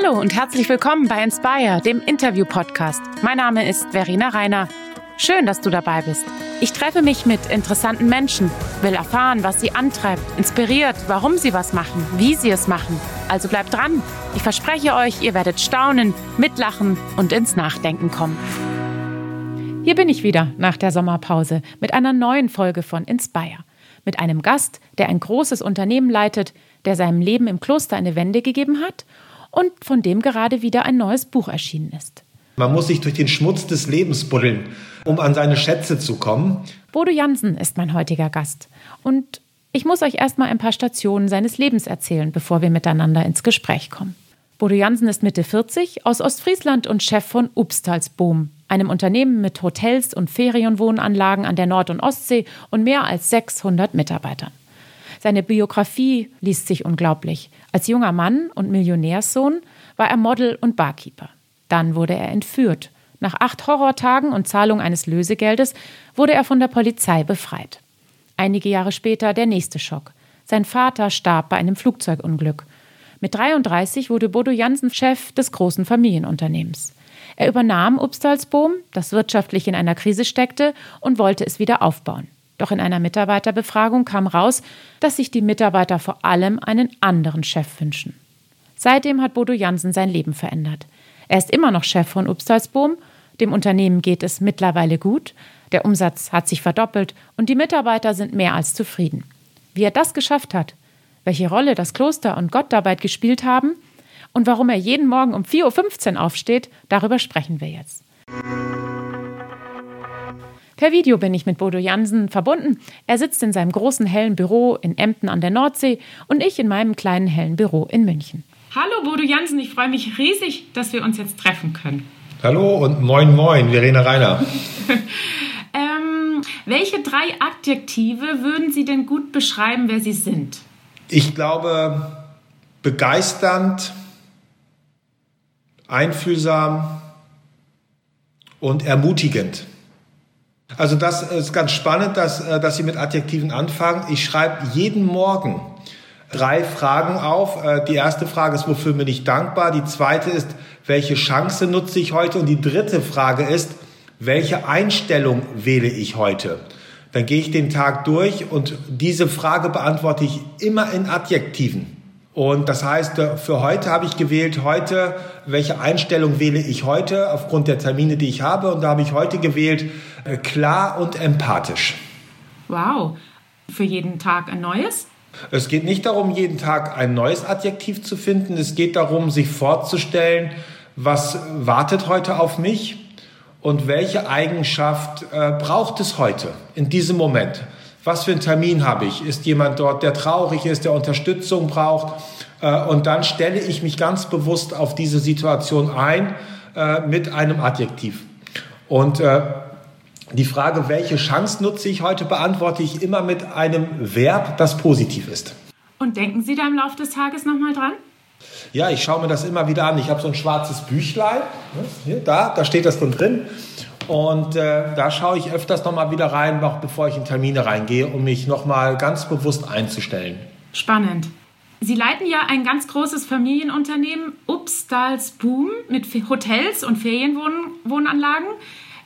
Hallo und herzlich willkommen bei Inspire, dem Interview-Podcast. Mein Name ist Verena Reiner. Schön, dass du dabei bist. Ich treffe mich mit interessanten Menschen, will erfahren, was sie antreibt, inspiriert, warum sie was machen, wie sie es machen. Also bleibt dran. Ich verspreche euch, ihr werdet staunen, mitlachen und ins Nachdenken kommen. Hier bin ich wieder nach der Sommerpause mit einer neuen Folge von Inspire. Mit einem Gast, der ein großes Unternehmen leitet, der seinem Leben im Kloster eine Wende gegeben hat und von dem gerade wieder ein neues Buch erschienen ist. Man muss sich durch den Schmutz des Lebens buddeln, um an seine Schätze zu kommen. Bodo Jansen ist mein heutiger Gast. Und ich muss euch erstmal ein paar Stationen seines Lebens erzählen, bevor wir miteinander ins Gespräch kommen. Bodo Jansen ist Mitte 40, aus Ostfriesland und Chef von Upstalsboom, einem Unternehmen mit Hotels und Ferienwohnanlagen an der Nord- und Ostsee und mehr als 600 Mitarbeitern. Seine Biografie liest sich unglaublich. Als junger Mann und Millionärssohn war er Model und Barkeeper. Dann wurde er entführt. Nach acht Horrortagen und Zahlung eines Lösegeldes wurde er von der Polizei befreit. Einige Jahre später der nächste Schock. Sein Vater starb bei einem Flugzeugunglück. Mit 33 wurde Bodo Jansen Chef des großen Familienunternehmens. Er übernahm Upstalsboom, das wirtschaftlich in einer Krise steckte, und wollte es wieder aufbauen. Doch in einer Mitarbeiterbefragung kam raus, dass sich die Mitarbeiter vor allem einen anderen Chef wünschen. Seitdem hat Bodo Jansen sein Leben verändert. Er ist immer noch Chef von Upstalsboom, dem Unternehmen geht es mittlerweile gut, der Umsatz hat sich verdoppelt und die Mitarbeiter sind mehr als zufrieden. Wie er das geschafft hat, welche Rolle das Kloster und Gott dabei gespielt haben und warum er jeden Morgen um 4.15 Uhr aufsteht, darüber sprechen wir jetzt. Per Video bin ich mit Bodo Jansen verbunden. Er sitzt in seinem großen hellen Büro in Emden an der Nordsee und ich in meinem kleinen hellen Büro in München. Hallo Bodo Jansen, ich freue mich riesig, dass wir uns jetzt treffen können. Hallo und moin moin, Verena Reiner. ähm, welche drei Adjektive würden Sie denn gut beschreiben, wer Sie sind? Ich glaube, begeisternd, einfühlsam und ermutigend. Also das ist ganz spannend, dass, äh, dass Sie mit Adjektiven anfangen. Ich schreibe jeden Morgen drei Fragen auf. Äh, die erste Frage ist, wofür bin ich dankbar? Die zweite ist, welche Chance nutze ich heute? Und die dritte Frage ist, welche Einstellung wähle ich heute? Dann gehe ich den Tag durch und diese Frage beantworte ich immer in Adjektiven. Und das heißt, äh, für heute habe ich gewählt, heute, welche Einstellung wähle ich heute aufgrund der Termine, die ich habe. Und da habe ich heute gewählt, äh, klar und empathisch. Wow. Für jeden Tag ein neues? Es geht nicht darum, jeden Tag ein neues Adjektiv zu finden. Es geht darum, sich vorzustellen, was wartet heute auf mich und welche Eigenschaft äh, braucht es heute in diesem Moment. Was für einen Termin habe ich? Ist jemand dort, der traurig ist, der Unterstützung braucht? Äh, und dann stelle ich mich ganz bewusst auf diese Situation ein äh, mit einem Adjektiv. Und äh, die Frage, welche Chance nutze ich heute, beantworte ich immer mit einem Verb, das positiv ist. Und denken Sie da im Laufe des Tages nochmal dran? Ja, ich schaue mir das immer wieder an. Ich habe so ein schwarzes Büchlein. Ne, hier, da, da steht das drin drin. Und äh, da schaue ich öfters nochmal wieder rein, noch bevor ich in Termine reingehe, um mich nochmal ganz bewusst einzustellen. Spannend. Sie leiten ja ein ganz großes Familienunternehmen, Upstals Boom, mit Hotels und Ferienwohnanlagen.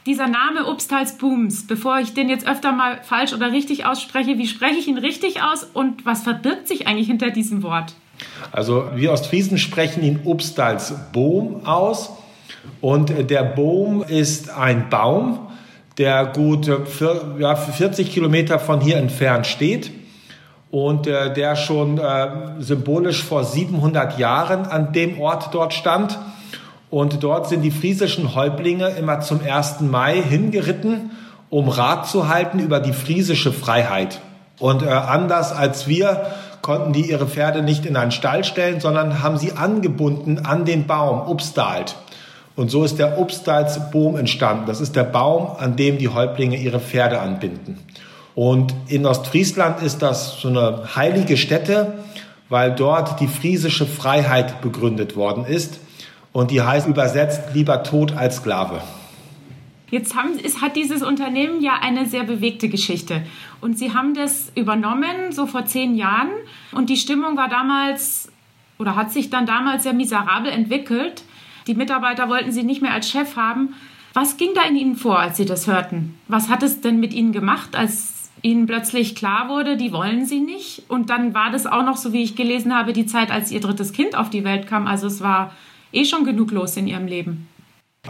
Dieser Name Upstals Booms, bevor ich den jetzt öfter mal falsch oder richtig ausspreche, wie spreche ich ihn richtig aus und was verbirgt sich eigentlich hinter diesem Wort? Also wir Ostfriesen sprechen ihn Upstals Boom aus. Und der Boom ist ein Baum, der gut für, ja, 40 Kilometer von hier entfernt steht und äh, der schon äh, symbolisch vor 700 Jahren an dem Ort dort stand. Und dort sind die friesischen Häuptlinge immer zum 1. Mai hingeritten, um Rat zu halten über die friesische Freiheit. Und äh, anders als wir konnten die ihre Pferde nicht in einen Stall stellen, sondern haben sie angebunden an den Baum, Upstalt. Und so ist der Obstalsboom entstanden. Das ist der Baum, an dem die Häuptlinge ihre Pferde anbinden. Und in Ostfriesland ist das so eine heilige Stätte, weil dort die friesische Freiheit begründet worden ist. Und die heißt übersetzt lieber Tod als Sklave. Jetzt haben, es hat dieses Unternehmen ja eine sehr bewegte Geschichte. Und Sie haben das übernommen, so vor zehn Jahren. Und die Stimmung war damals oder hat sich dann damals sehr miserabel entwickelt. Die Mitarbeiter wollten sie nicht mehr als Chef haben. Was ging da in Ihnen vor, als Sie das hörten? Was hat es denn mit Ihnen gemacht, als Ihnen plötzlich klar wurde, die wollen Sie nicht? Und dann war das auch noch, so wie ich gelesen habe, die Zeit, als Ihr drittes Kind auf die Welt kam. Also es war eh schon genug los in Ihrem Leben.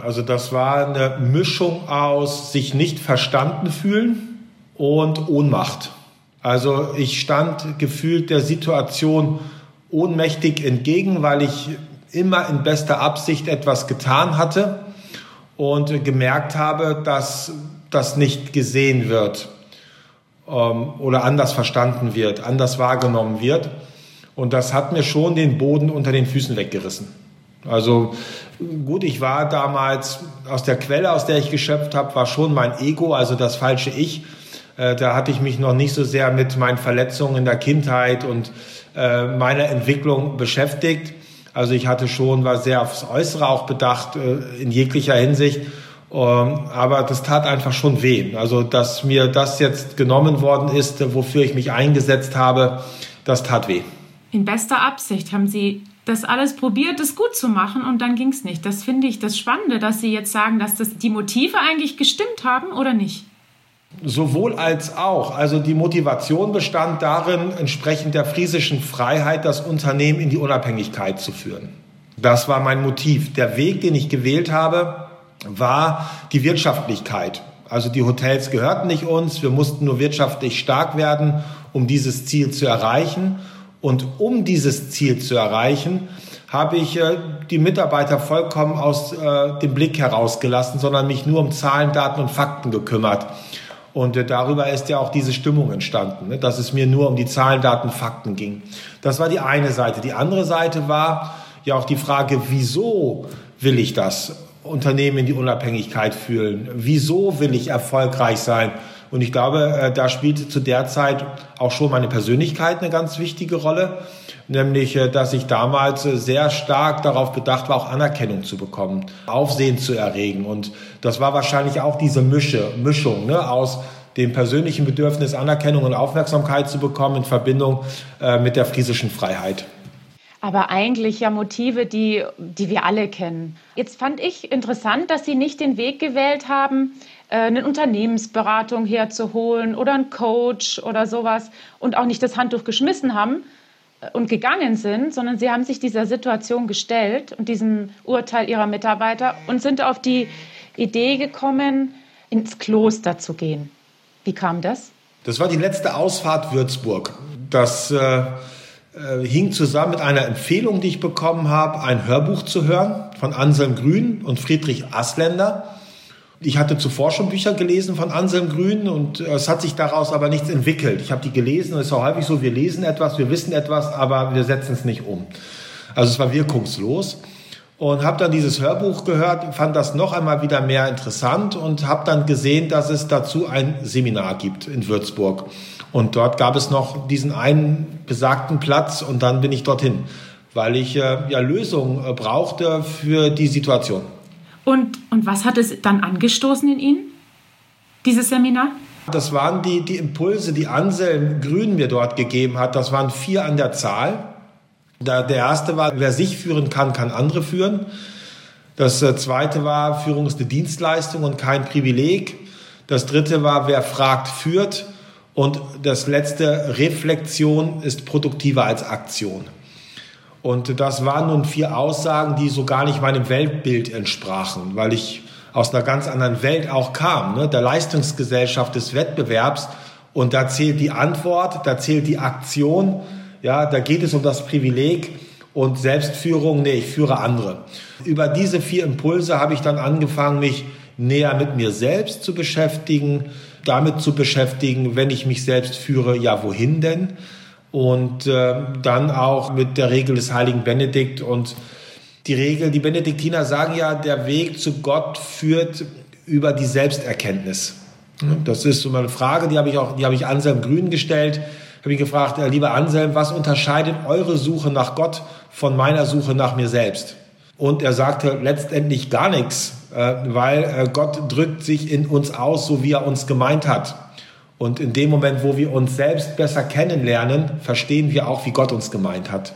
Also das war eine Mischung aus sich nicht verstanden fühlen und Ohnmacht. Also ich stand gefühlt der Situation ohnmächtig entgegen, weil ich immer in bester Absicht etwas getan hatte und gemerkt habe, dass das nicht gesehen wird ähm, oder anders verstanden wird, anders wahrgenommen wird. Und das hat mir schon den Boden unter den Füßen weggerissen. Also gut, ich war damals aus der Quelle, aus der ich geschöpft habe, war schon mein Ego, also das falsche Ich. Äh, da hatte ich mich noch nicht so sehr mit meinen Verletzungen in der Kindheit und äh, meiner Entwicklung beschäftigt. Also ich hatte schon, war sehr aufs Äußere auch bedacht, äh, in jeglicher Hinsicht. Ähm, aber das tat einfach schon weh. Also, dass mir das jetzt genommen worden ist, wofür ich mich eingesetzt habe, das tat weh. In bester Absicht haben Sie das alles probiert, es gut zu machen und dann ging es nicht. Das finde ich das Spannende, dass Sie jetzt sagen, dass das die Motive eigentlich gestimmt haben oder nicht. Sowohl als auch. Also die Motivation bestand darin, entsprechend der friesischen Freiheit das Unternehmen in die Unabhängigkeit zu führen. Das war mein Motiv. Der Weg, den ich gewählt habe, war die Wirtschaftlichkeit. Also die Hotels gehörten nicht uns, wir mussten nur wirtschaftlich stark werden, um dieses Ziel zu erreichen. Und um dieses Ziel zu erreichen, habe ich äh, die Mitarbeiter vollkommen aus äh, dem Blick herausgelassen, sondern mich nur um Zahlen, Daten und Fakten gekümmert. Und äh, darüber ist ja auch diese Stimmung entstanden, ne? dass es mir nur um die Zahlen, Daten, Fakten ging. Das war die eine Seite. Die andere Seite war ja auch die Frage, wieso will ich das Unternehmen in die Unabhängigkeit fühlen? Wieso will ich erfolgreich sein? Und ich glaube, äh, da spielte zu der Zeit auch schon meine Persönlichkeit eine ganz wichtige Rolle nämlich äh, dass ich damals äh, sehr stark darauf bedacht war, auch Anerkennung zu bekommen, Aufsehen zu erregen. Und das war wahrscheinlich auch diese Mische, Mischung ne, aus dem persönlichen Bedürfnis, Anerkennung und Aufmerksamkeit zu bekommen in Verbindung äh, mit der friesischen Freiheit. Aber eigentlich ja Motive, die, die wir alle kennen. Jetzt fand ich interessant, dass Sie nicht den Weg gewählt haben, eine Unternehmensberatung herzuholen oder einen Coach oder sowas und auch nicht das Handtuch geschmissen haben, und gegangen sind, sondern sie haben sich dieser Situation gestellt und diesem Urteil ihrer Mitarbeiter und sind auf die Idee gekommen, ins Kloster zu gehen. Wie kam das? Das war die letzte Ausfahrt Würzburg. Das äh, äh, hing zusammen mit einer Empfehlung, die ich bekommen habe, ein Hörbuch zu hören von Anselm Grün und Friedrich Asländer. Ich hatte zuvor schon Bücher gelesen von Anselm Grün und es hat sich daraus aber nichts entwickelt. Ich habe die gelesen und es ist auch häufig so, wir lesen etwas, wir wissen etwas, aber wir setzen es nicht um. Also es war wirkungslos und habe dann dieses Hörbuch gehört, fand das noch einmal wieder mehr interessant und habe dann gesehen, dass es dazu ein Seminar gibt in Würzburg. Und dort gab es noch diesen einen besagten Platz und dann bin ich dorthin, weil ich äh, ja Lösungen äh, brauchte für die Situation. Und, und was hat es dann angestoßen in Ihnen, dieses Seminar? Das waren die, die Impulse, die Anselm Grün mir dort gegeben hat. Das waren vier an der Zahl. Der erste war, wer sich führen kann, kann andere führen. Das äh, zweite war, Führung ist eine Dienstleistung und kein Privileg. Das dritte war, wer fragt, führt. Und das letzte, Reflexion ist produktiver als Aktion. Und das waren nun vier Aussagen, die so gar nicht meinem Weltbild entsprachen, weil ich aus einer ganz anderen Welt auch kam, ne? der Leistungsgesellschaft des Wettbewerbs. Und da zählt die Antwort, da zählt die Aktion, ja, da geht es um das Privileg und Selbstführung, nee, ich führe andere. Über diese vier Impulse habe ich dann angefangen, mich näher mit mir selbst zu beschäftigen, damit zu beschäftigen, wenn ich mich selbst führe, ja, wohin denn? Und äh, dann auch mit der Regel des heiligen Benedikt und die Regel, die Benediktiner sagen ja, der Weg zu Gott führt über die Selbsterkenntnis. Das ist so eine Frage, die habe ich auch, die habe ich Anselm Grün gestellt. Habe ich gefragt, äh, lieber Anselm, was unterscheidet eure Suche nach Gott von meiner Suche nach mir selbst? Und er sagte letztendlich gar nichts, äh, weil äh, Gott drückt sich in uns aus, so wie er uns gemeint hat. Und in dem Moment, wo wir uns selbst besser kennenlernen, verstehen wir auch, wie Gott uns gemeint hat.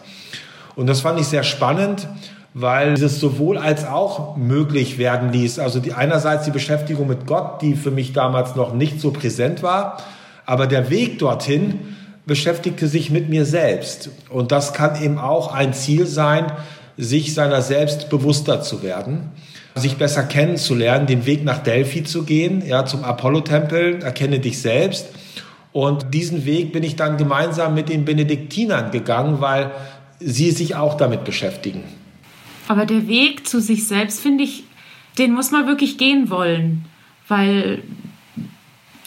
Und das fand ich sehr spannend, weil es sowohl als auch möglich werden ließ. Also die, einerseits die Beschäftigung mit Gott, die für mich damals noch nicht so präsent war, aber der Weg dorthin beschäftigte sich mit mir selbst. Und das kann eben auch ein Ziel sein, sich seiner selbst bewusster zu werden, sich besser kennenzulernen, den Weg nach Delphi zu gehen, ja, zum Apollo-Tempel, erkenne dich selbst. Und diesen Weg bin ich dann gemeinsam mit den Benediktinern gegangen, weil sie sich auch damit beschäftigen. Aber der Weg zu sich selbst, finde ich, den muss man wirklich gehen wollen. Weil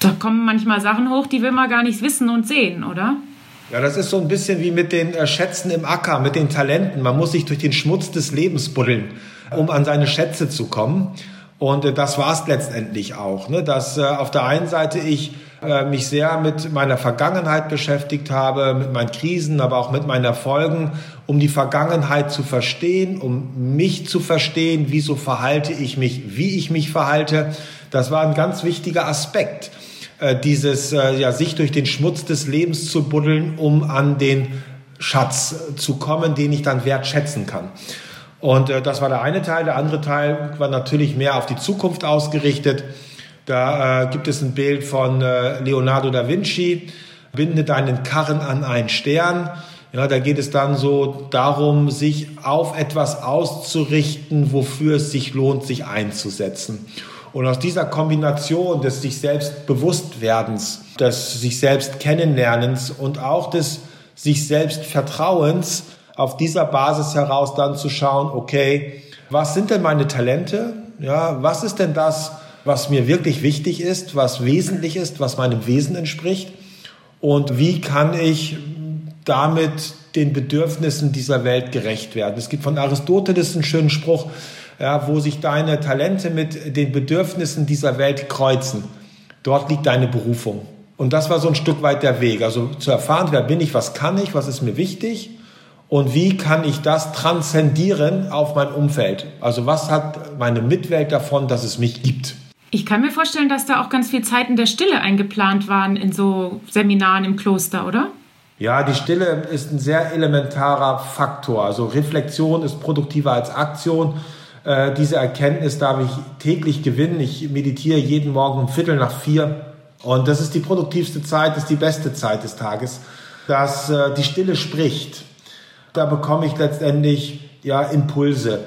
da kommen manchmal Sachen hoch, die will man gar nicht wissen und sehen, oder? Ja, das ist so ein bisschen wie mit den äh, Schätzen im Acker, mit den Talenten. Man muss sich durch den Schmutz des Lebens buddeln, um an seine Schätze zu kommen. Und äh, das war es letztendlich auch, ne? dass äh, auf der einen Seite ich äh, mich sehr mit meiner Vergangenheit beschäftigt habe, mit meinen Krisen, aber auch mit meinen Erfolgen, um die Vergangenheit zu verstehen, um mich zu verstehen, wieso verhalte ich mich, wie ich mich verhalte. Das war ein ganz wichtiger Aspekt, äh, dieses äh, ja, sich durch den Schmutz des Lebens zu buddeln, um an den Schatz zu kommen, den ich dann wertschätzen kann. Und äh, das war der eine Teil. Der andere Teil war natürlich mehr auf die Zukunft ausgerichtet. Da äh, gibt es ein Bild von äh, Leonardo da Vinci. Binde deinen Karren an einen Stern. Ja, da geht es dann so darum, sich auf etwas auszurichten, wofür es sich lohnt, sich einzusetzen. Und aus dieser Kombination des sich selbst Bewusstwerdens, des sich selbst Kennenlernens und auch des sich selbst Vertrauens auf dieser Basis heraus dann zu schauen, okay, was sind denn meine Talente? Ja, was ist denn das, was mir wirklich wichtig ist, was wesentlich ist, was meinem Wesen entspricht? Und wie kann ich damit den Bedürfnissen dieser Welt gerecht werden? Es gibt von Aristoteles einen schönen Spruch, ja, wo sich deine Talente mit den Bedürfnissen dieser Welt kreuzen. Dort liegt deine Berufung. Und das war so ein Stück weit der Weg. Also zu erfahren, wer bin ich, was kann ich, was ist mir wichtig und wie kann ich das transzendieren auf mein Umfeld? Also was hat meine Mitwelt davon, dass es mich gibt? Ich kann mir vorstellen, dass da auch ganz viel Zeiten der Stille eingeplant waren in so Seminaren im Kloster, oder? Ja, die Stille ist ein sehr elementarer Faktor. Also Reflexion ist produktiver als Aktion. Äh, diese Erkenntnis darf ich täglich gewinnen. Ich meditiere jeden Morgen um Viertel nach vier. Und das ist die produktivste Zeit, das ist die beste Zeit des Tages, dass äh, die Stille spricht. Da bekomme ich letztendlich ja, Impulse.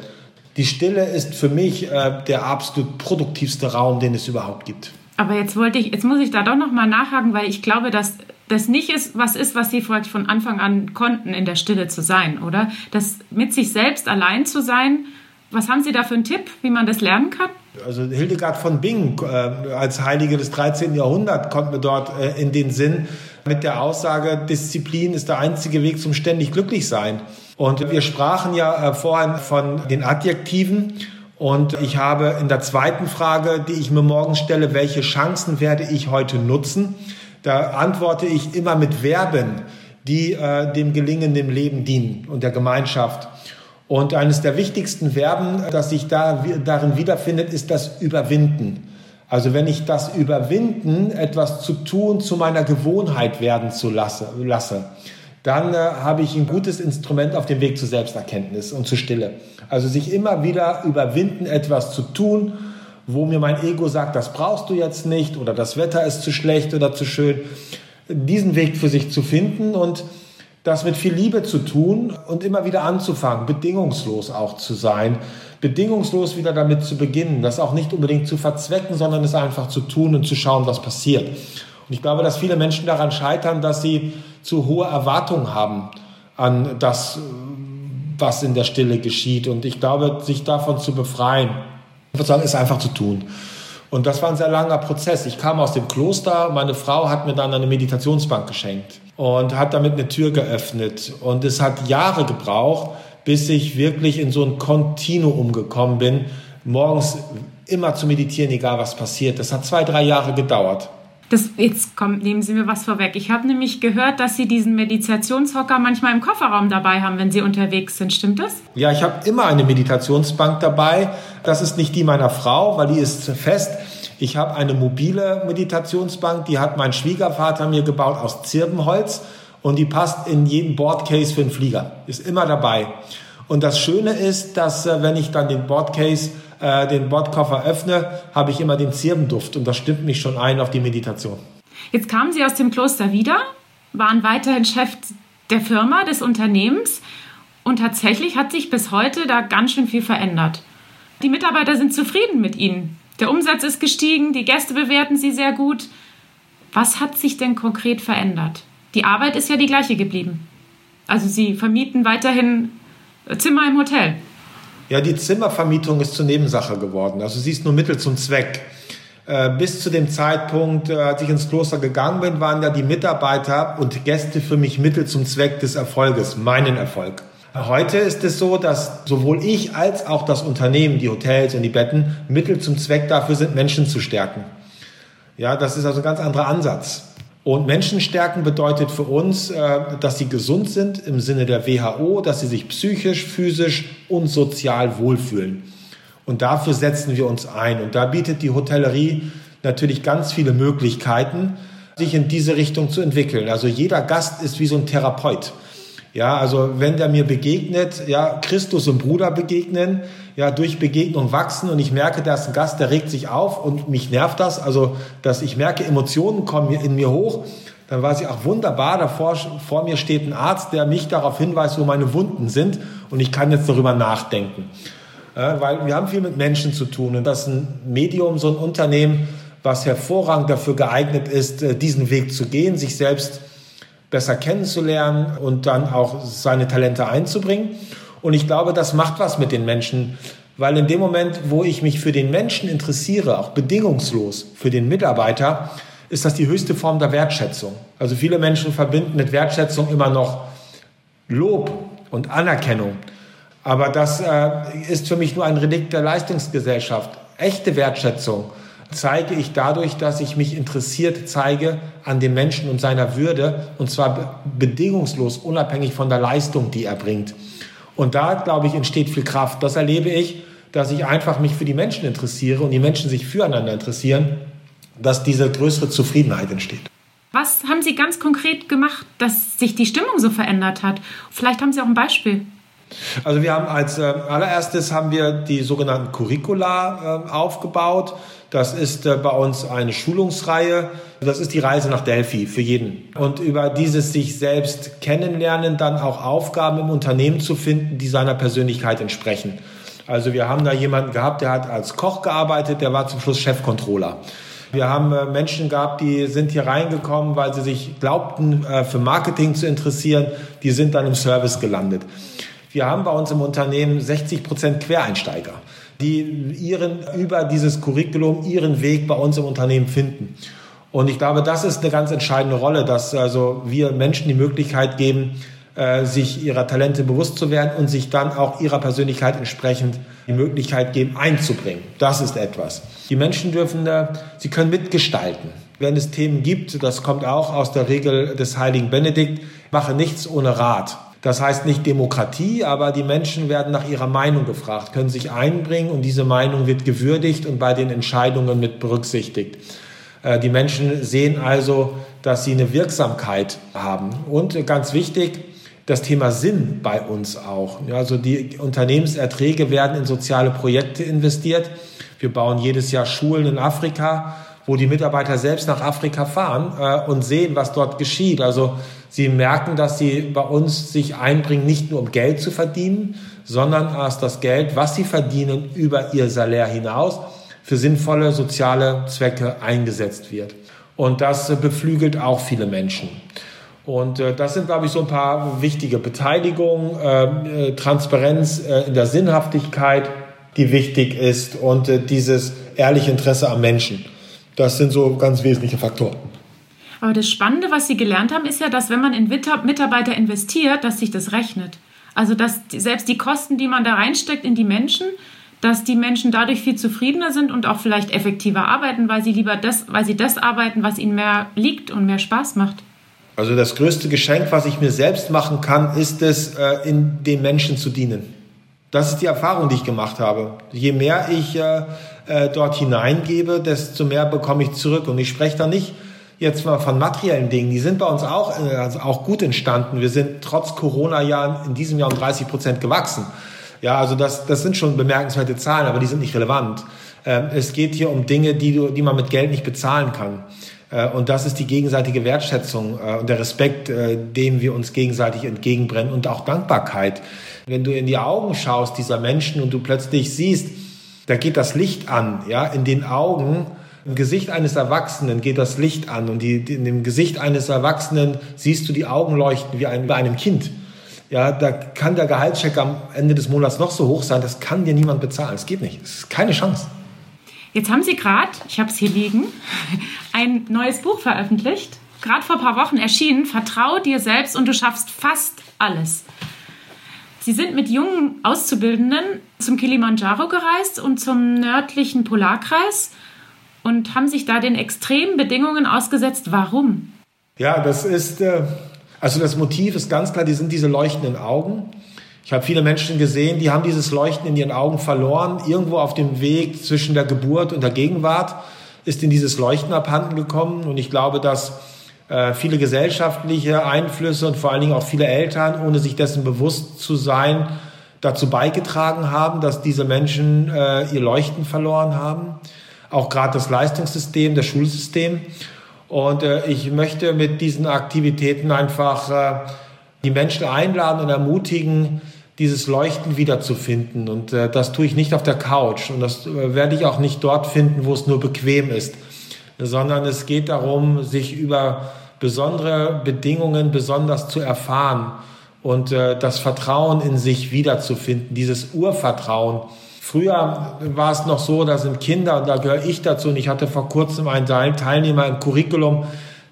Die Stille ist für mich äh, der absolut produktivste Raum, den es überhaupt gibt. Aber jetzt wollte ich, jetzt muss ich da doch noch mal nachhaken, weil ich glaube, dass das nicht ist, was ist, was Sie vielleicht von Anfang an konnten, in der Stille zu sein, oder? Das mit sich selbst allein zu sein. Was haben Sie da für einen Tipp, wie man das lernen kann? Also Hildegard von Bingen äh, als Heilige des 13. Jahrhunderts kommt mir dort äh, in den Sinn, mit der Aussage, Disziplin ist der einzige Weg zum ständig glücklich sein. Und wir sprachen ja äh, vorhin von den Adjektiven. Und ich habe in der zweiten Frage, die ich mir morgen stelle, welche Chancen werde ich heute nutzen? Da antworte ich immer mit Verben, die äh, dem gelingenden Leben dienen und der Gemeinschaft. Und eines der wichtigsten Verben, das sich da, darin wiederfindet, ist das Überwinden. Also wenn ich das Überwinden, etwas zu tun, zu meiner Gewohnheit werden zu lasse, lasse dann äh, habe ich ein gutes Instrument auf dem Weg zur Selbsterkenntnis und zur Stille. Also sich immer wieder überwinden, etwas zu tun, wo mir mein Ego sagt, das brauchst du jetzt nicht oder das Wetter ist zu schlecht oder zu schön. Diesen Weg für sich zu finden und das mit viel Liebe zu tun und immer wieder anzufangen, bedingungslos auch zu sein, bedingungslos wieder damit zu beginnen, das auch nicht unbedingt zu verzwecken, sondern es einfach zu tun und zu schauen, was passiert. Und ich glaube, dass viele Menschen daran scheitern, dass sie zu hohe Erwartungen haben an das, was in der Stille geschieht. Und ich glaube, sich davon zu befreien, ist einfach zu tun. Und das war ein sehr langer Prozess. Ich kam aus dem Kloster, meine Frau hat mir dann eine Meditationsbank geschenkt und hat damit eine Tür geöffnet. Und es hat Jahre gebraucht, bis ich wirklich in so ein Kontinuum gekommen bin, morgens immer zu meditieren, egal was passiert. Das hat zwei, drei Jahre gedauert. Das, jetzt kommt, nehmen Sie mir was vorweg. Ich habe nämlich gehört, dass Sie diesen Meditationshocker manchmal im Kofferraum dabei haben, wenn Sie unterwegs sind. Stimmt das? Ja, ich habe immer eine Meditationsbank dabei. Das ist nicht die meiner Frau, weil die ist fest. Ich habe eine mobile Meditationsbank, die hat mein Schwiegervater mir gebaut aus Zirbenholz. und die passt in jeden Boardcase für einen Flieger. Ist immer dabei. Und das Schöne ist, dass äh, wenn ich dann den Boardcase, äh, den Bordkoffer öffne, habe ich immer den Zirbenduft und das stimmt mich schon ein auf die Meditation. Jetzt kamen Sie aus dem Kloster wieder, waren weiterhin Chef der Firma, des Unternehmens und tatsächlich hat sich bis heute da ganz schön viel verändert. Die Mitarbeiter sind zufrieden mit Ihnen. Der Umsatz ist gestiegen, die Gäste bewerten Sie sehr gut. Was hat sich denn konkret verändert? Die Arbeit ist ja die gleiche geblieben. Also Sie vermieten weiterhin Zimmer im Hotel. Ja, die Zimmervermietung ist zur Nebensache geworden. Also sie ist nur Mittel zum Zweck. Äh, bis zu dem Zeitpunkt, äh, als ich ins Kloster gegangen bin, waren ja die Mitarbeiter und Gäste für mich Mittel zum Zweck des Erfolges, meinen Erfolg. Heute ist es so, dass sowohl ich als auch das Unternehmen, die Hotels und die Betten, Mittel zum Zweck dafür sind, Menschen zu stärken. Ja, das ist also ein ganz anderer Ansatz. Und Menschen stärken bedeutet für uns, äh, dass sie gesund sind im Sinne der WHO, dass sie sich psychisch, physisch und sozial wohlfühlen. Und dafür setzen wir uns ein. Und da bietet die Hotellerie natürlich ganz viele Möglichkeiten, sich in diese Richtung zu entwickeln. Also jeder Gast ist wie so ein Therapeut. Ja, also wenn der mir begegnet, ja, Christus und Bruder begegnen, ja, durch Begegnung wachsen und ich merke, da ist ein Gast, der regt sich auf und mich nervt das, also, dass ich merke, Emotionen kommen in mir hoch, dann weiß ich, auch wunderbar, davor, vor mir steht ein Arzt, der mich darauf hinweist, wo meine Wunden sind und ich kann jetzt darüber nachdenken. Ja, weil wir haben viel mit Menschen zu tun und das ist ein Medium, so ein Unternehmen, was hervorragend dafür geeignet ist, äh, diesen Weg zu gehen, sich selbst besser kennenzulernen und dann auch seine Talente einzubringen. Und ich glaube, das macht was mit den Menschen, weil in dem Moment, wo ich mich für den Menschen interessiere, auch bedingungslos für den Mitarbeiter, ist das die höchste Form der Wertschätzung. Also viele Menschen verbinden mit Wertschätzung immer noch Lob und Anerkennung. Aber das äh, ist für mich nur ein Relikt der Leistungsgesellschaft. Echte Wertschätzung zeige ich dadurch, dass ich mich interessiert zeige an dem Menschen und seiner Würde, und zwar bedingungslos, unabhängig von der Leistung, die er bringt. Und da, glaube ich, entsteht viel Kraft. Das erlebe ich, dass ich einfach mich für die Menschen interessiere und die Menschen sich füreinander interessieren, dass diese größere Zufriedenheit entsteht. Was haben Sie ganz konkret gemacht, dass sich die Stimmung so verändert hat? Vielleicht haben Sie auch ein Beispiel. Also wir haben als äh, allererstes haben wir die sogenannten Curricula äh, aufgebaut. Das ist äh, bei uns eine Schulungsreihe. Das ist die Reise nach Delphi für jeden. Und über dieses sich selbst kennenlernen, dann auch Aufgaben im Unternehmen zu finden, die seiner Persönlichkeit entsprechen. Also wir haben da jemanden gehabt, der hat als Koch gearbeitet, der war zum Schluss Chefcontroller. Wir haben äh, Menschen gehabt, die sind hier reingekommen, weil sie sich glaubten, äh, für Marketing zu interessieren. Die sind dann im Service gelandet. Wir haben bei uns im Unternehmen 60 Prozent Quereinsteiger die ihren, über dieses Curriculum ihren Weg bei uns im Unternehmen finden. Und ich glaube, das ist eine ganz entscheidende Rolle, dass also wir Menschen die Möglichkeit geben, äh, sich ihrer Talente bewusst zu werden und sich dann auch ihrer Persönlichkeit entsprechend die Möglichkeit geben, einzubringen. Das ist etwas. Die Menschen dürfen, äh, sie können mitgestalten. Wenn es Themen gibt, das kommt auch aus der Regel des heiligen Benedikt, mache nichts ohne Rat. Das heißt nicht Demokratie, aber die Menschen werden nach ihrer Meinung gefragt, können sich einbringen und diese Meinung wird gewürdigt und bei den Entscheidungen mit berücksichtigt. Äh, die Menschen sehen also, dass sie eine Wirksamkeit haben. Und ganz wichtig, das Thema Sinn bei uns auch. Also die Unternehmenserträge werden in soziale Projekte investiert. Wir bauen jedes Jahr Schulen in Afrika, wo die Mitarbeiter selbst nach Afrika fahren äh, und sehen, was dort geschieht. Also Sie merken, dass sie bei uns sich einbringen, nicht nur um Geld zu verdienen, sondern dass das Geld, was sie verdienen, über ihr Salär hinaus für sinnvolle soziale Zwecke eingesetzt wird. Und das beflügelt auch viele Menschen. Und äh, das sind, glaube ich, so ein paar wichtige Beteiligungen, äh, äh Transparenz äh, in der Sinnhaftigkeit, die wichtig ist und äh, dieses ehrliche Interesse am Menschen. Das sind so ganz wesentliche Faktoren. Aber das Spannende, was Sie gelernt haben, ist ja, dass wenn man in Mitarbeiter investiert, dass sich das rechnet. Also dass selbst die Kosten, die man da reinsteckt in die Menschen, dass die Menschen dadurch viel zufriedener sind und auch vielleicht effektiver arbeiten, weil sie lieber das, weil sie das arbeiten, was ihnen mehr liegt und mehr Spaß macht. Also das größte Geschenk, was ich mir selbst machen kann, ist es, äh, in den Menschen zu dienen. Das ist die Erfahrung, die ich gemacht habe. Je mehr ich äh, äh, dort hineingebe, desto mehr bekomme ich zurück. Und ich spreche da nicht jetzt mal von materiellen Dingen, die sind bei uns auch, äh, also auch gut entstanden. Wir sind trotz Corona-Jahren in diesem Jahr um 30 Prozent gewachsen. Ja, also das, das sind schon bemerkenswerte Zahlen, aber die sind nicht relevant. Ähm, es geht hier um Dinge, die, du, die man mit Geld nicht bezahlen kann. Äh, und das ist die gegenseitige Wertschätzung äh, und der Respekt, äh, dem wir uns gegenseitig entgegenbrennen und auch Dankbarkeit. Wenn du in die Augen schaust dieser Menschen und du plötzlich siehst, da geht das Licht an, ja, in den Augen, im Gesicht eines Erwachsenen geht das Licht an und die, in dem Gesicht eines Erwachsenen siehst du die Augen leuchten wie ein, bei einem Kind. Ja, da kann der Gehaltscheck am Ende des Monats noch so hoch sein, das kann dir niemand bezahlen. Es geht nicht. Es ist keine Chance. Jetzt haben Sie gerade, ich habe es hier liegen, ein neues Buch veröffentlicht. Gerade vor ein paar Wochen erschienen. Vertrau dir selbst und du schaffst fast alles. Sie sind mit jungen Auszubildenden zum Kilimanjaro gereist und zum nördlichen Polarkreis und haben sich da den extremen Bedingungen ausgesetzt. Warum? Ja, das ist, äh, also das Motiv ist ganz klar, die sind diese leuchtenden Augen. Ich habe viele Menschen gesehen, die haben dieses Leuchten in ihren Augen verloren. Irgendwo auf dem Weg zwischen der Geburt und der Gegenwart ist in dieses Leuchten abhanden gekommen. Und ich glaube, dass viele gesellschaftliche Einflüsse und vor allen Dingen auch viele Eltern, ohne sich dessen bewusst zu sein, dazu beigetragen haben, dass diese Menschen äh, ihr Leuchten verloren haben. Auch gerade das Leistungssystem, das Schulsystem. Und äh, ich möchte mit diesen Aktivitäten einfach äh, die Menschen einladen und ermutigen, dieses Leuchten wiederzufinden. Und äh, das tue ich nicht auf der Couch und das äh, werde ich auch nicht dort finden, wo es nur bequem ist, sondern es geht darum, sich über besondere Bedingungen besonders zu erfahren und äh, das Vertrauen in sich wiederzufinden, dieses Urvertrauen. Früher war es noch so, da sind Kinder, und da gehöre ich dazu, und ich hatte vor kurzem einen Teilnehmer im Curriculum,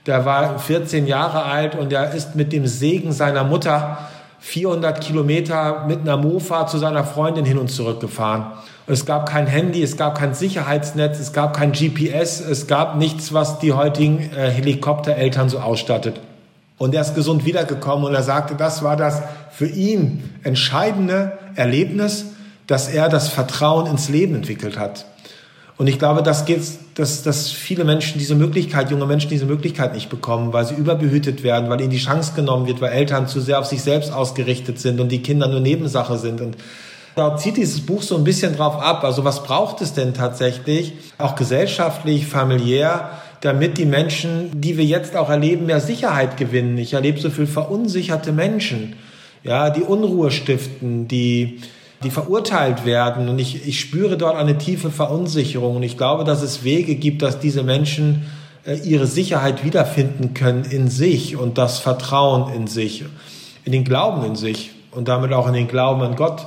der war 14 Jahre alt und er ist mit dem Segen seiner Mutter 400 Kilometer mit einer Mofa zu seiner Freundin hin und zurück gefahren. Es gab kein Handy, es gab kein Sicherheitsnetz, es gab kein GPS, es gab nichts, was die heutigen äh, Helikoptereltern so ausstattet. Und er ist gesund wiedergekommen und er sagte, das war das für ihn entscheidende Erlebnis, dass er das Vertrauen ins Leben entwickelt hat. Und ich glaube, das geht, dass, dass viele Menschen diese Möglichkeit, junge Menschen diese Möglichkeit nicht bekommen, weil sie überbehütet werden, weil ihnen die Chance genommen wird, weil Eltern zu sehr auf sich selbst ausgerichtet sind und die Kinder nur Nebensache sind. Und da zieht dieses Buch so ein bisschen drauf ab. Also was braucht es denn tatsächlich, auch gesellschaftlich, familiär, damit die Menschen, die wir jetzt auch erleben, mehr Sicherheit gewinnen. Ich erlebe so viel verunsicherte Menschen, ja, die Unruhe stiften, die die verurteilt werden. Und ich, ich spüre dort eine tiefe Verunsicherung. Und ich glaube, dass es Wege gibt, dass diese Menschen äh, ihre Sicherheit wiederfinden können in sich und das Vertrauen in sich, in den Glauben in sich und damit auch in den Glauben an Gott.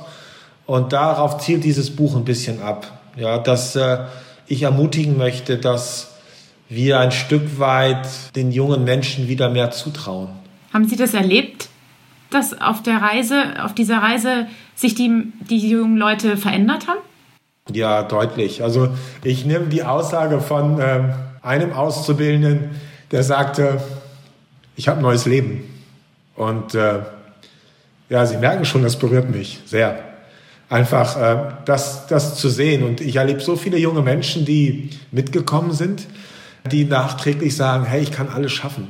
Und darauf zielt dieses Buch ein bisschen ab. Ja, dass äh, ich ermutigen möchte, dass wir ein Stück weit den jungen Menschen wieder mehr zutrauen. Haben Sie das erlebt, dass auf der Reise, auf dieser Reise sich die, die jungen Leute verändert haben? Ja, deutlich. Also ich nehme die Aussage von äh, einem Auszubildenden, der sagte, ich habe ein neues Leben. Und äh, ja, Sie merken schon, das berührt mich sehr. Einfach äh, das, das zu sehen. Und ich erlebe so viele junge Menschen, die mitgekommen sind, die nachträglich sagen, hey, ich kann alles schaffen,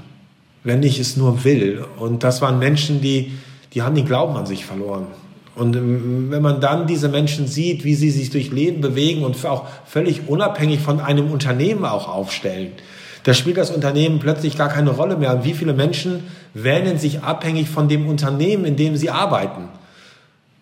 wenn ich es nur will. Und das waren Menschen, die, die haben den Glauben an sich verloren. Und ähm, wenn man dann diese Menschen sieht, wie sie sich durch Leben bewegen und auch völlig unabhängig von einem Unternehmen auch aufstellen, da spielt das Unternehmen plötzlich gar keine Rolle mehr. Wie viele Menschen wähnen sich abhängig von dem Unternehmen, in dem sie arbeiten?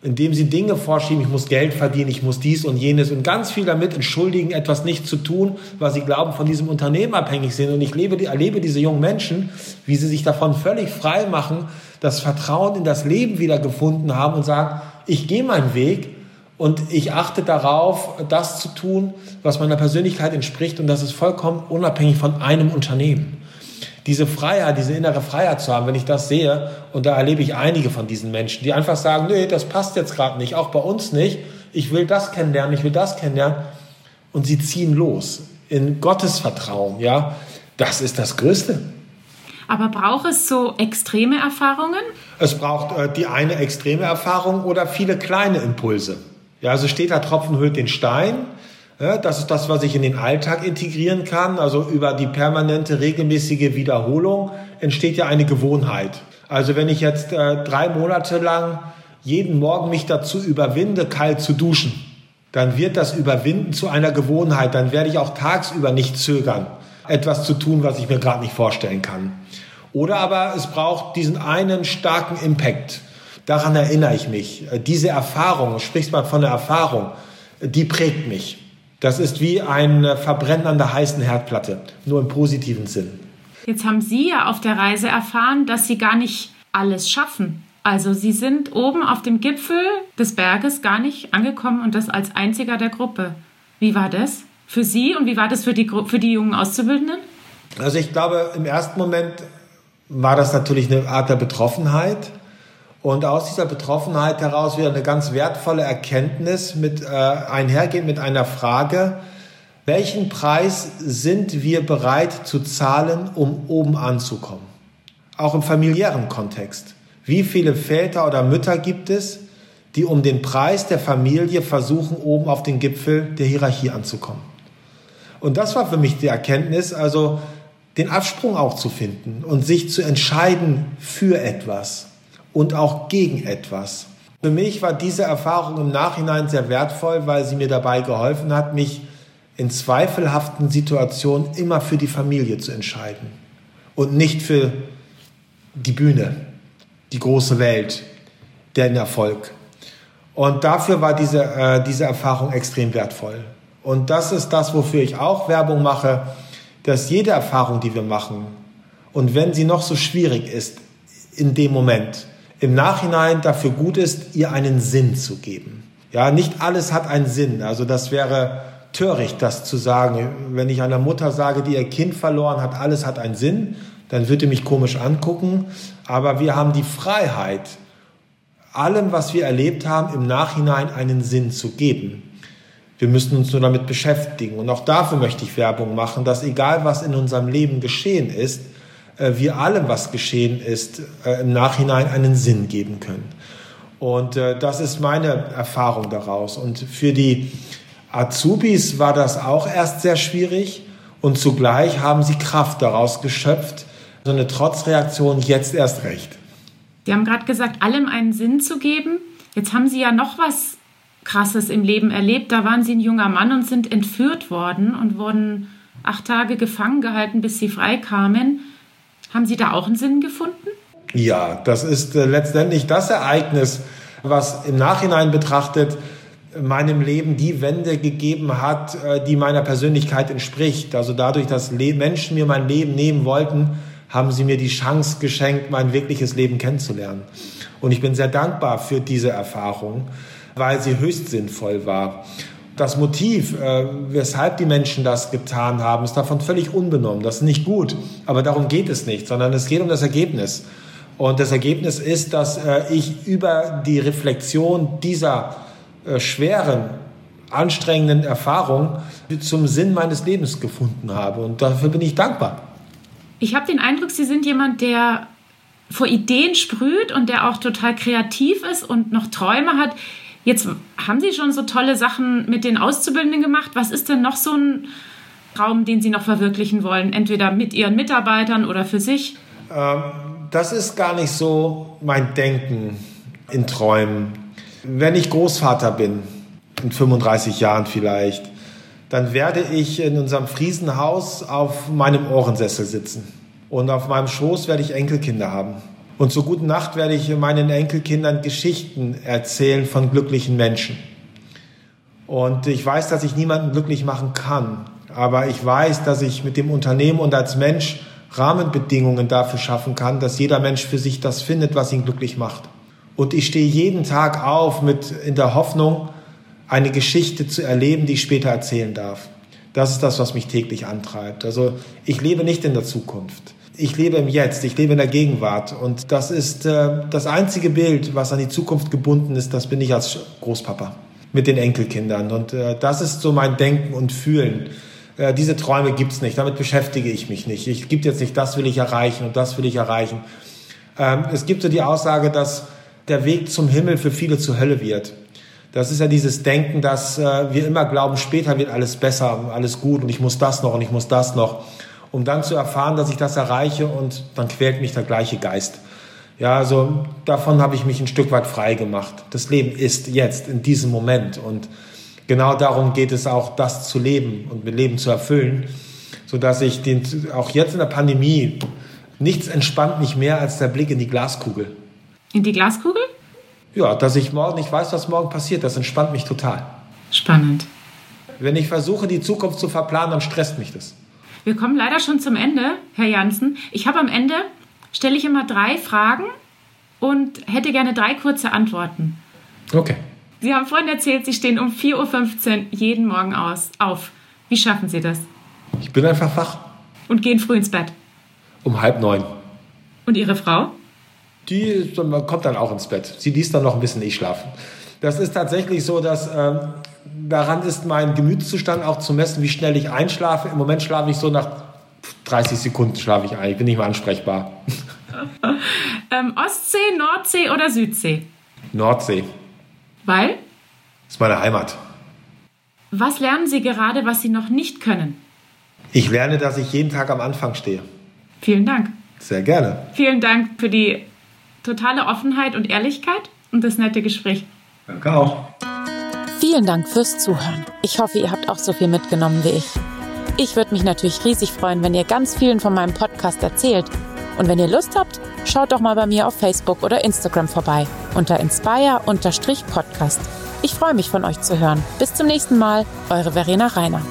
Indem sie Dinge vorschieben, ich muss Geld verdienen, ich muss dies und jenes und ganz viel damit entschuldigen, etwas nicht zu tun, weil sie glauben, von diesem Unternehmen abhängig sind. Und ich lebe, erlebe diese jungen Menschen, wie sie sich davon völlig frei machen, das Vertrauen in das Leben wieder gefunden haben und sagen, ich gehe meinen Weg und ich achte darauf, das zu tun, was meiner Persönlichkeit entspricht und das ist vollkommen unabhängig von einem Unternehmen. Diese Freiheit, diese innere Freiheit zu haben, wenn ich das sehe, und da erlebe ich einige von diesen Menschen, die einfach sagen, nee, das passt jetzt gerade nicht, auch bei uns nicht, ich will das kennenlernen, ich will das kennenlernen, und sie ziehen los in Gottes Vertrauen, ja, das ist das Größte. Aber braucht es so extreme Erfahrungen? Es braucht äh, die eine extreme Erfahrung oder viele kleine Impulse. Ja, also steht da Tropfen hüllt den Stein. Ja, das ist das, was ich in den Alltag integrieren kann. Also über die permanente, regelmäßige Wiederholung entsteht ja eine Gewohnheit. Also wenn ich jetzt äh, drei Monate lang jeden Morgen mich dazu überwinde, kalt zu duschen, dann wird das Überwinden zu einer Gewohnheit. Dann werde ich auch tagsüber nicht zögern, etwas zu tun, was ich mir gerade nicht vorstellen kann. Oder aber es braucht diesen einen starken Impact. Daran erinnere ich mich. Äh, diese Erfahrung, sprichst mal von der Erfahrung, die prägt mich. Das ist wie ein äh, Verbrennen an der heißen Herdplatte, nur im positiven Sinn. Jetzt haben Sie ja auf der Reise erfahren, dass Sie gar nicht alles schaffen. Also Sie sind oben auf dem Gipfel des Berges gar nicht angekommen und das als einziger der Gruppe. Wie war das für Sie und wie war das für die, für die jungen Auszubildenden? Also ich glaube, im ersten Moment war das natürlich eine Art der Betroffenheit. Und aus dieser Betroffenheit heraus wieder eine ganz wertvolle Erkenntnis mit äh, einhergehend mit einer Frage, welchen Preis sind wir bereit zu zahlen, um oben anzukommen? Auch im familiären Kontext. Wie viele Väter oder Mütter gibt es, die um den Preis der Familie versuchen, oben auf den Gipfel der Hierarchie anzukommen? Und das war für mich die Erkenntnis, also den Absprung auch zu finden und sich zu entscheiden für etwas und auch gegen etwas. Für mich war diese Erfahrung im Nachhinein sehr wertvoll, weil sie mir dabei geholfen hat, mich in zweifelhaften Situationen immer für die Familie zu entscheiden und nicht für die Bühne, die große Welt, den Erfolg. Und dafür war diese, äh, diese Erfahrung extrem wertvoll. Und das ist das, wofür ich auch Werbung mache, dass jede Erfahrung, die wir machen, und wenn sie noch so schwierig ist, in dem Moment, im Nachhinein dafür gut ist, ihr einen Sinn zu geben. Ja, nicht alles hat einen Sinn. Also das wäre töricht, das zu sagen. Wenn ich einer Mutter sage, die ihr Kind verloren hat, alles hat einen Sinn, dann würde mich komisch angucken. Aber wir haben die Freiheit, allem, was wir erlebt haben, im Nachhinein einen Sinn zu geben. Wir müssen uns nur damit beschäftigen. Und auch dafür möchte ich Werbung machen, dass egal was in unserem Leben geschehen ist, wir allem, was geschehen ist, äh, im Nachhinein einen Sinn geben können. Und äh, das ist meine Erfahrung daraus. Und für die Azubis war das auch erst sehr schwierig und zugleich haben sie Kraft daraus geschöpft. So eine Trotzreaktion jetzt erst recht. Sie haben gerade gesagt, allem einen Sinn zu geben. Jetzt haben Sie ja noch was Krasses im Leben erlebt. Da waren Sie ein junger Mann und sind entführt worden und wurden acht Tage gefangen gehalten, bis Sie freikamen. Haben Sie da auch einen Sinn gefunden? Ja, das ist äh, letztendlich das Ereignis, was im Nachhinein betrachtet meinem Leben die Wende gegeben hat, äh, die meiner Persönlichkeit entspricht. Also dadurch, dass Menschen mir mein Leben nehmen wollten, haben sie mir die Chance geschenkt, mein wirkliches Leben kennenzulernen. Und ich bin sehr dankbar für diese Erfahrung, weil sie höchst sinnvoll war. Das Motiv, äh, weshalb die Menschen das getan haben, ist davon völlig unbenommen. Das ist nicht gut, aber darum geht es nicht, sondern es geht um das Ergebnis. Und das Ergebnis ist, dass äh, ich über die Reflexion dieser äh, schweren, anstrengenden Erfahrung zum Sinn meines Lebens gefunden habe. Und dafür bin ich dankbar. Ich habe den Eindruck, Sie sind jemand, der vor Ideen sprüht und der auch total kreativ ist und noch Träume hat. Jetzt haben Sie schon so tolle Sachen mit den Auszubildenden gemacht. Was ist denn noch so ein Traum, den Sie noch verwirklichen wollen? Entweder mit Ihren Mitarbeitern oder für sich? Ähm, das ist gar nicht so mein Denken in Träumen. Wenn ich Großvater bin, in 35 Jahren vielleicht, dann werde ich in unserem Friesenhaus auf meinem Ohrensessel sitzen. Und auf meinem Schoß werde ich Enkelkinder haben. Und zur guten Nacht werde ich meinen Enkelkindern Geschichten erzählen von glücklichen Menschen. Und ich weiß, dass ich niemanden glücklich machen kann. Aber ich weiß, dass ich mit dem Unternehmen und als Mensch Rahmenbedingungen dafür schaffen kann, dass jeder Mensch für sich das findet, was ihn glücklich macht. Und ich stehe jeden Tag auf mit in der Hoffnung, eine Geschichte zu erleben, die ich später erzählen darf. Das ist das, was mich täglich antreibt. Also ich lebe nicht in der Zukunft. Ich lebe im Jetzt, ich lebe in der Gegenwart. Und das ist äh, das einzige Bild, was an die Zukunft gebunden ist, das bin ich als Großpapa mit den Enkelkindern. Und äh, das ist so mein Denken und Fühlen. Äh, diese Träume gibt's nicht, damit beschäftige ich mich nicht. Ich gibt jetzt nicht, das will ich erreichen und das will ich erreichen. Ähm, es gibt so die Aussage, dass der Weg zum Himmel für viele zur Hölle wird. Das ist ja dieses Denken, dass äh, wir immer glauben, später wird alles besser, alles gut und ich muss das noch und ich muss das noch, um dann zu erfahren, dass ich das erreiche und dann quält mich der gleiche Geist. Ja, also davon habe ich mich ein Stück weit frei gemacht. Das Leben ist jetzt, in diesem Moment und genau darum geht es auch, das zu leben und mit Leben zu erfüllen, sodass ich den, auch jetzt in der Pandemie, nichts entspannt mich mehr als der Blick in die Glaskugel. In die Glaskugel? Ja, dass ich morgen nicht weiß, was morgen passiert, das entspannt mich total. Spannend. Wenn ich versuche, die Zukunft zu verplanen, dann stresst mich das. Wir kommen leider schon zum Ende, Herr Janssen. Ich habe am Ende, stelle ich immer drei Fragen und hätte gerne drei kurze Antworten. Okay. Sie haben vorhin erzählt, Sie stehen um 4.15 Uhr jeden Morgen aus, auf. Wie schaffen Sie das? Ich bin einfach wach. Und gehen früh ins Bett? Um halb neun. Und Ihre Frau? Die kommt dann auch ins Bett. Sie liest dann noch ein bisschen, ich schlafe. Das ist tatsächlich so, dass ähm, daran ist mein Gemütszustand auch zu messen, wie schnell ich einschlafe. Im Moment schlafe ich so nach 30 Sekunden schlafe ich ein. Ich bin nicht mehr ansprechbar. ähm, Ostsee, Nordsee oder Südsee? Nordsee. Weil? Das ist meine Heimat. Was lernen Sie gerade, was Sie noch nicht können? Ich lerne, dass ich jeden Tag am Anfang stehe. Vielen Dank. Sehr gerne. Vielen Dank für die totale Offenheit und Ehrlichkeit und das nette Gespräch. Danke auch. Vielen Dank fürs Zuhören. Ich hoffe, ihr habt auch so viel mitgenommen wie ich. Ich würde mich natürlich riesig freuen, wenn ihr ganz vielen von meinem Podcast erzählt. Und wenn ihr Lust habt, schaut doch mal bei mir auf Facebook oder Instagram vorbei unter inspire-podcast. Ich freue mich von euch zu hören. Bis zum nächsten Mal, eure Verena Reiner.